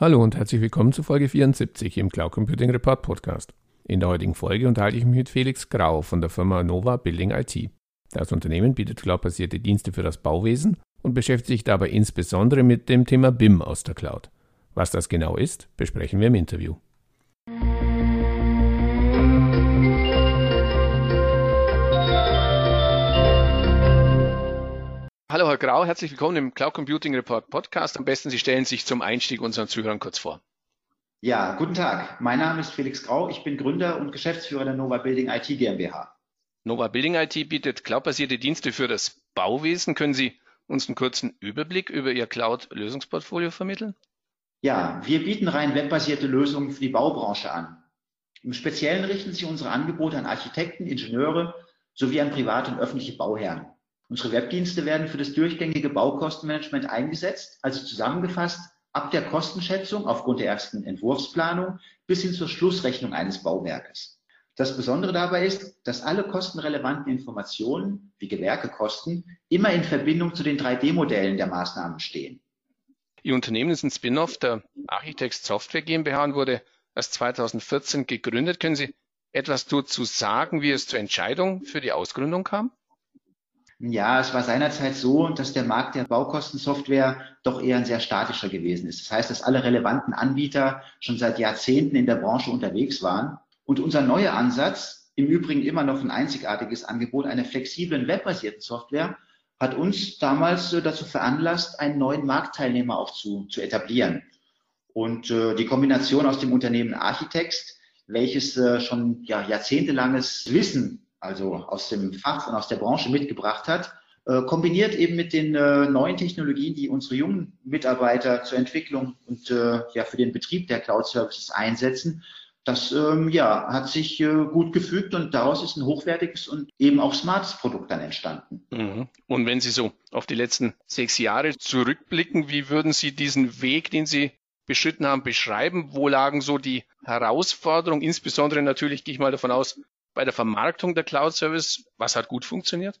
Hallo und herzlich willkommen zu Folge 74 im Cloud Computing Report Podcast. In der heutigen Folge unterhalte ich mich mit Felix Grau von der Firma Nova Building IT. Das Unternehmen bietet cloudbasierte Dienste für das Bauwesen und beschäftigt sich dabei insbesondere mit dem Thema BIM aus der Cloud. Was das genau ist, besprechen wir im Interview. Hallo Herr Grau, herzlich willkommen im Cloud Computing Report Podcast. Am besten Sie stellen sich zum Einstieg unseren Zuhörern kurz vor. Ja, guten Tag. Mein Name ist Felix Grau. Ich bin Gründer und Geschäftsführer der Nova Building IT GmbH. Nova Building IT bietet cloudbasierte Dienste für das Bauwesen. Können Sie uns einen kurzen Überblick über Ihr Cloud-Lösungsportfolio vermitteln? Ja, wir bieten rein webbasierte Lösungen für die Baubranche an. Im Speziellen richten sich unsere Angebote an Architekten, Ingenieure sowie an private und öffentliche Bauherren. Unsere Webdienste werden für das durchgängige Baukostenmanagement eingesetzt, also zusammengefasst ab der Kostenschätzung aufgrund der ersten Entwurfsplanung bis hin zur Schlussrechnung eines Bauwerkes. Das Besondere dabei ist, dass alle kostenrelevanten Informationen, wie Gewerkekosten, immer in Verbindung zu den 3D-Modellen der Maßnahmen stehen. Ihr Unternehmen ist ein Spin-off der Architects Software GmbH und wurde erst 2014 gegründet. Können Sie etwas dazu sagen, wie es zur Entscheidung für die Ausgründung kam? Ja, es war seinerzeit so, dass der Markt der Baukostensoftware doch eher ein sehr statischer gewesen ist. Das heißt, dass alle relevanten Anbieter schon seit Jahrzehnten in der Branche unterwegs waren. Und unser neuer Ansatz, im Übrigen immer noch ein einzigartiges Angebot einer flexiblen webbasierten Software, hat uns damals äh, dazu veranlasst, einen neuen Marktteilnehmer auch zu, zu etablieren. Und äh, die Kombination aus dem Unternehmen Architext, welches äh, schon ja, jahrzehntelanges Wissen also aus dem Fach und aus der Branche mitgebracht hat, äh, kombiniert eben mit den äh, neuen Technologien, die unsere jungen Mitarbeiter zur Entwicklung und äh, ja für den Betrieb der Cloud Services einsetzen. Das ähm, ja, hat sich gut gefügt und daraus ist ein hochwertiges und eben auch smartes Produkt dann entstanden. Mhm. Und wenn Sie so auf die letzten sechs Jahre zurückblicken, wie würden Sie diesen Weg, den Sie beschritten haben, beschreiben? Wo lagen so die Herausforderungen? Insbesondere natürlich gehe ich mal davon aus, bei der Vermarktung der Cloud Service? Was hat gut funktioniert?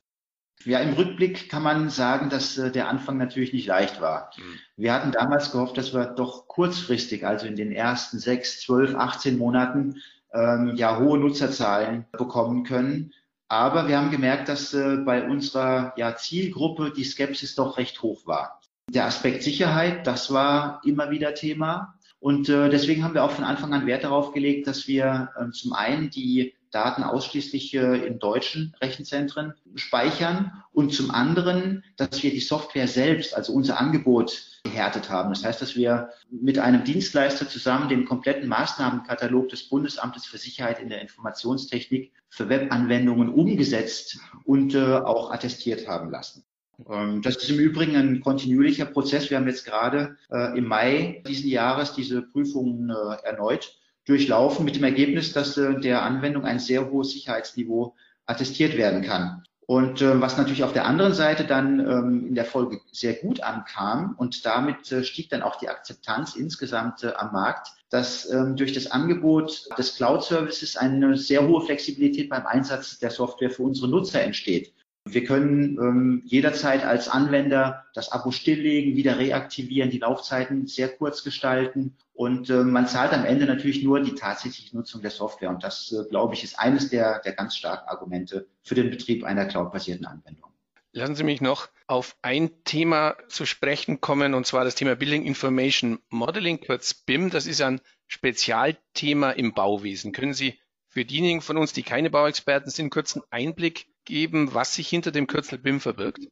Ja, im Rückblick kann man sagen, dass äh, der Anfang natürlich nicht leicht war. Mhm. Wir hatten damals gehofft, dass wir doch kurzfristig, also in den ersten sechs, zwölf, 18 Monaten, ähm, ja, hohe Nutzerzahlen bekommen können. Aber wir haben gemerkt, dass äh, bei unserer ja, Zielgruppe die Skepsis doch recht hoch war. Der Aspekt Sicherheit, das war immer wieder Thema. Und äh, deswegen haben wir auch von Anfang an Wert darauf gelegt, dass wir äh, zum einen die Daten ausschließlich äh, in deutschen Rechenzentren speichern und zum anderen, dass wir die Software selbst, also unser Angebot gehärtet haben. Das heißt, dass wir mit einem Dienstleister zusammen den kompletten Maßnahmenkatalog des Bundesamtes für Sicherheit in der Informationstechnik für Webanwendungen umgesetzt und äh, auch attestiert haben lassen. Ähm, das ist im Übrigen ein kontinuierlicher Prozess. Wir haben jetzt gerade äh, im Mai diesen Jahres diese Prüfungen erneut durchlaufen mit dem Ergebnis, dass äh, der Anwendung ein sehr hohes Sicherheitsniveau attestiert werden kann. Und äh, was natürlich auf der anderen Seite dann ähm, in der Folge sehr gut ankam und damit äh, stieg dann auch die Akzeptanz insgesamt äh, am Markt, dass ähm, durch das Angebot des Cloud Services eine sehr hohe Flexibilität beim Einsatz der Software für unsere Nutzer entsteht. Wir können ähm, jederzeit als Anwender das Abo stilllegen, wieder reaktivieren, die Laufzeiten sehr kurz gestalten und äh, man zahlt am Ende natürlich nur die tatsächliche Nutzung der Software. Und das, äh, glaube ich, ist eines der, der ganz starken Argumente für den Betrieb einer cloudbasierten Anwendung. Lassen Sie mich noch auf ein Thema zu sprechen kommen, und zwar das Thema Building Information Modeling, kurz BIM. Das ist ein Spezialthema im Bauwesen. Können Sie für diejenigen von uns, die keine Bauexperten sind, kurz einen Einblick geben, was sich hinter dem Kürzel BIM verbirgt?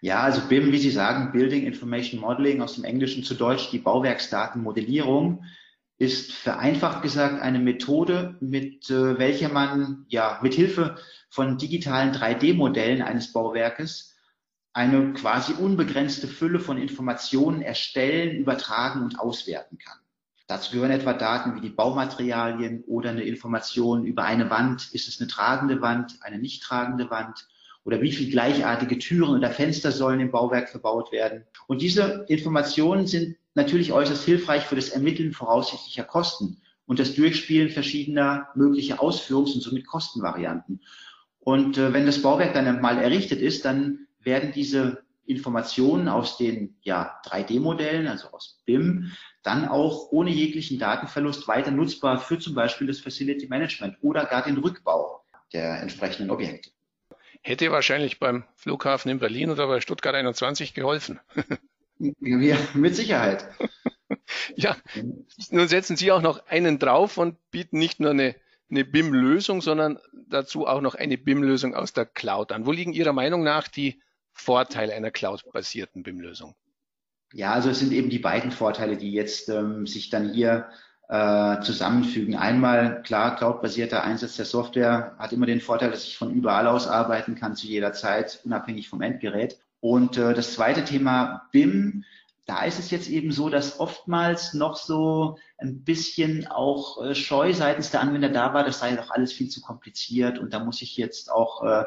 Ja, also BIM, wie Sie sagen, Building Information Modeling aus dem Englischen zu Deutsch, die Bauwerksdatenmodellierung, ist vereinfacht gesagt eine Methode, mit äh, welcher man ja mit Hilfe von digitalen 3D-Modellen eines Bauwerkes eine quasi unbegrenzte Fülle von Informationen erstellen, übertragen und auswerten kann. Dazu gehören etwa Daten wie die Baumaterialien oder eine Information über eine Wand. Ist es eine tragende Wand, eine nicht tragende Wand? Oder wie viele gleichartige Türen oder Fenster sollen im Bauwerk verbaut werden? Und diese Informationen sind natürlich äußerst hilfreich für das Ermitteln voraussichtlicher Kosten und das Durchspielen verschiedener möglicher Ausführungs- und somit Kostenvarianten. Und äh, wenn das Bauwerk dann mal errichtet ist, dann werden diese Informationen aus den ja, 3D-Modellen, also aus BIM, dann auch ohne jeglichen Datenverlust weiter nutzbar für zum Beispiel das Facility Management oder gar den Rückbau der entsprechenden Objekte. Hätte wahrscheinlich beim Flughafen in Berlin oder bei Stuttgart 21 geholfen. ja, mit Sicherheit. ja, nun setzen Sie auch noch einen drauf und bieten nicht nur eine, eine BIM-Lösung, sondern dazu auch noch eine BIM-Lösung aus der Cloud an. Wo liegen Ihrer Meinung nach die Vorteile einer cloud-basierten BIM-Lösung? Ja, also es sind eben die beiden Vorteile, die jetzt ähm, sich dann hier äh, zusammenfügen. Einmal, klar, cloud-basierter Einsatz der Software hat immer den Vorteil, dass ich von überall aus arbeiten kann, zu jeder Zeit, unabhängig vom Endgerät. Und äh, das zweite Thema BIM, da ist es jetzt eben so, dass oftmals noch so ein bisschen auch äh, Scheu seitens der Anwender da war, das sei doch alles viel zu kompliziert und da muss ich jetzt auch äh,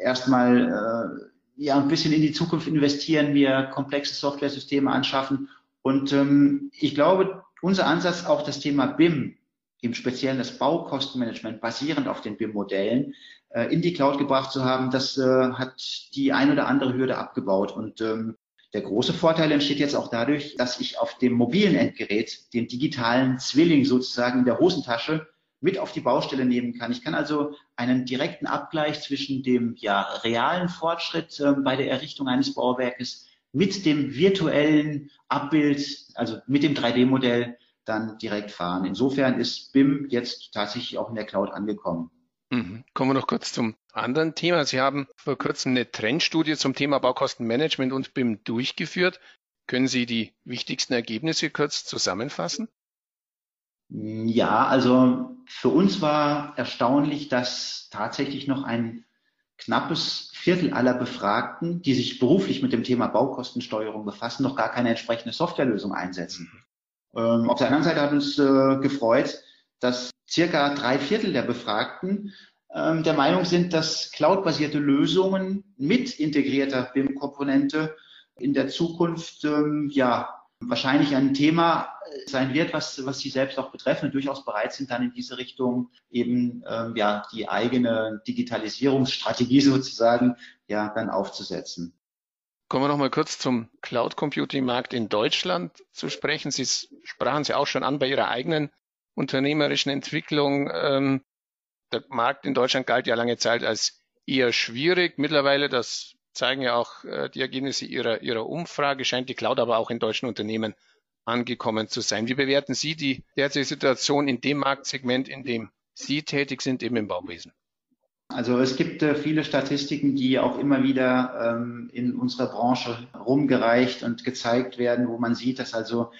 erstmal äh, ja ein bisschen in die Zukunft investieren, mir komplexe Software-Systeme anschaffen. Und ähm, ich glaube, unser Ansatz auch das Thema BIM, im Speziellen das Baukostenmanagement basierend auf den BIM-Modellen, äh, in die Cloud gebracht zu haben, das äh, hat die ein oder andere Hürde abgebaut. Und ähm, der große Vorteil entsteht jetzt auch dadurch, dass ich auf dem mobilen Endgerät den digitalen Zwilling sozusagen in der Hosentasche mit auf die Baustelle nehmen kann. Ich kann also einen direkten Abgleich zwischen dem ja, realen Fortschritt äh, bei der Errichtung eines Bauwerkes mit dem virtuellen Abbild, also mit dem 3D-Modell dann direkt fahren. Insofern ist BIM jetzt tatsächlich auch in der Cloud angekommen. Mhm. Kommen wir noch kurz zum anderen Thema. Sie haben vor kurzem eine Trendstudie zum Thema Baukostenmanagement und BIM durchgeführt. Können Sie die wichtigsten Ergebnisse kurz zusammenfassen? Ja, also für uns war erstaunlich, dass tatsächlich noch ein knappes Viertel aller Befragten, die sich beruflich mit dem Thema Baukostensteuerung befassen, noch gar keine entsprechende Softwarelösung einsetzen. Ähm, auf der anderen Seite hat uns äh, gefreut, dass circa drei Viertel der Befragten ähm, der Meinung sind, dass cloudbasierte Lösungen mit integrierter BIM-Komponente in der Zukunft ähm, ja wahrscheinlich ein Thema sein wird, was, was sie selbst auch betreffen und durchaus bereit sind, dann in diese Richtung eben ähm, ja die eigene Digitalisierungsstrategie sozusagen ja dann aufzusetzen. Kommen wir noch mal kurz zum Cloud Computing Markt in Deutschland zu sprechen. Sie sprachen Sie auch schon an bei Ihrer eigenen unternehmerischen Entwicklung. Ähm, der Markt in Deutschland galt ja lange Zeit als eher schwierig. Mittlerweile, das zeigen ja auch äh, die Ergebnisse Ihrer, Ihrer Umfrage, scheint die Cloud aber auch in deutschen Unternehmen angekommen zu sein. Wie bewerten Sie die derzeitige Situation in dem Marktsegment, in dem Sie tätig sind, eben im Bauwesen? Also es gibt äh, viele Statistiken, die auch immer wieder ähm, in unserer Branche rumgereicht und gezeigt werden, wo man sieht, dass also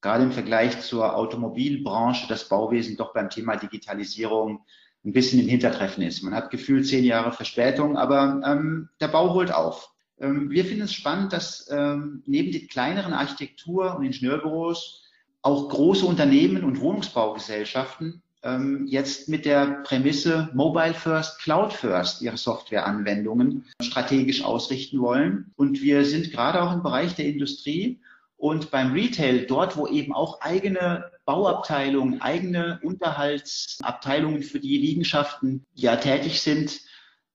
gerade im Vergleich zur Automobilbranche das Bauwesen doch beim Thema Digitalisierung ein bisschen im Hintertreffen ist. Man hat gefühlt zehn Jahre Verspätung, aber ähm, der Bau holt auf. Ähm, wir finden es spannend, dass ähm, neben den kleineren Architektur- und Ingenieurbüros auch große Unternehmen und Wohnungsbaugesellschaften ähm, jetzt mit der Prämisse Mobile First, Cloud First ihre Softwareanwendungen strategisch ausrichten wollen. Und wir sind gerade auch im Bereich der Industrie und beim Retail, dort wo eben auch eigene Bauabteilungen, eigene Unterhaltsabteilungen für die Liegenschaften ja tätig sind,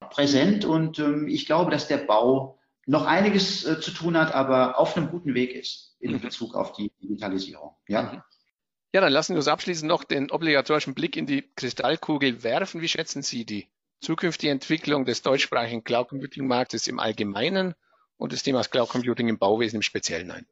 präsent. Und ähm, ich glaube, dass der Bau noch einiges äh, zu tun hat, aber auf einem guten Weg ist in mhm. Bezug auf die Digitalisierung. Ja. Mhm. Ja, dann lassen wir uns abschließend noch den obligatorischen Blick in die Kristallkugel werfen. Wie schätzen Sie die zukünftige Entwicklung des deutschsprachigen Cloud Computing Marktes im Allgemeinen und des Themas Cloud Computing im Bauwesen im Speziellen ein?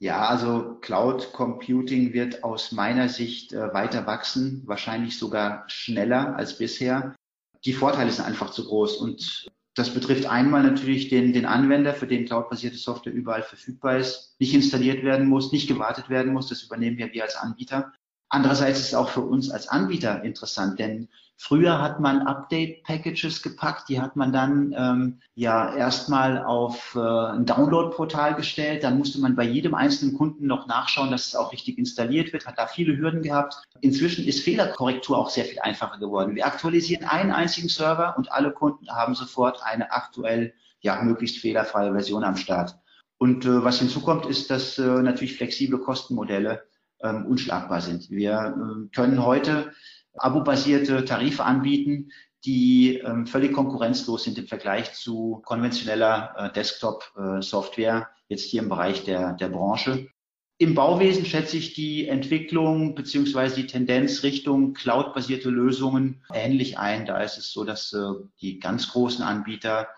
Ja, also Cloud Computing wird aus meiner Sicht äh, weiter wachsen, wahrscheinlich sogar schneller als bisher. Die Vorteile sind einfach zu groß und das betrifft einmal natürlich den, den Anwender, für den cloudbasierte Software überall verfügbar ist, nicht installiert werden muss, nicht gewartet werden muss. Das übernehmen wir wir als Anbieter. Andererseits ist es auch für uns als Anbieter interessant, denn früher hat man Update-Packages gepackt, die hat man dann ähm, ja erstmal auf äh, ein Download-Portal gestellt. Dann musste man bei jedem einzelnen Kunden noch nachschauen, dass es auch richtig installiert wird, hat da viele Hürden gehabt. Inzwischen ist Fehlerkorrektur auch sehr viel einfacher geworden. Wir aktualisieren einen einzigen Server und alle Kunden haben sofort eine aktuell ja möglichst fehlerfreie Version am Start. Und äh, was hinzukommt, ist, dass äh, natürlich flexible Kostenmodelle ähm, unschlagbar sind. Wir äh, können heute abo-basierte Tarife anbieten, die ähm, völlig konkurrenzlos sind im Vergleich zu konventioneller äh, Desktop-Software, äh, jetzt hier im Bereich der, der Branche. Im Bauwesen schätze ich die Entwicklung beziehungsweise die Tendenz Richtung cloud-basierte Lösungen ähnlich ein. Da ist es so, dass äh, die ganz großen Anbieter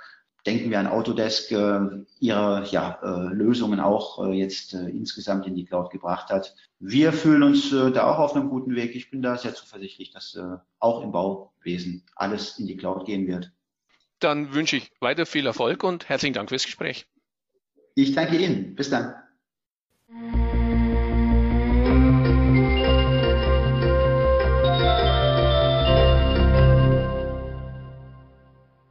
denken wir an Autodesk, äh, ihre ja, äh, Lösungen auch äh, jetzt insgesamt in die Cloud gebracht hat. Wir fühlen uns da auch auf einem guten Weg. Ich bin da sehr zuversichtlich, dass auch im Bauwesen alles in die Cloud gehen wird. Dann wünsche ich weiter viel Erfolg und herzlichen Dank fürs Gespräch. Ich danke Ihnen. Bis dann.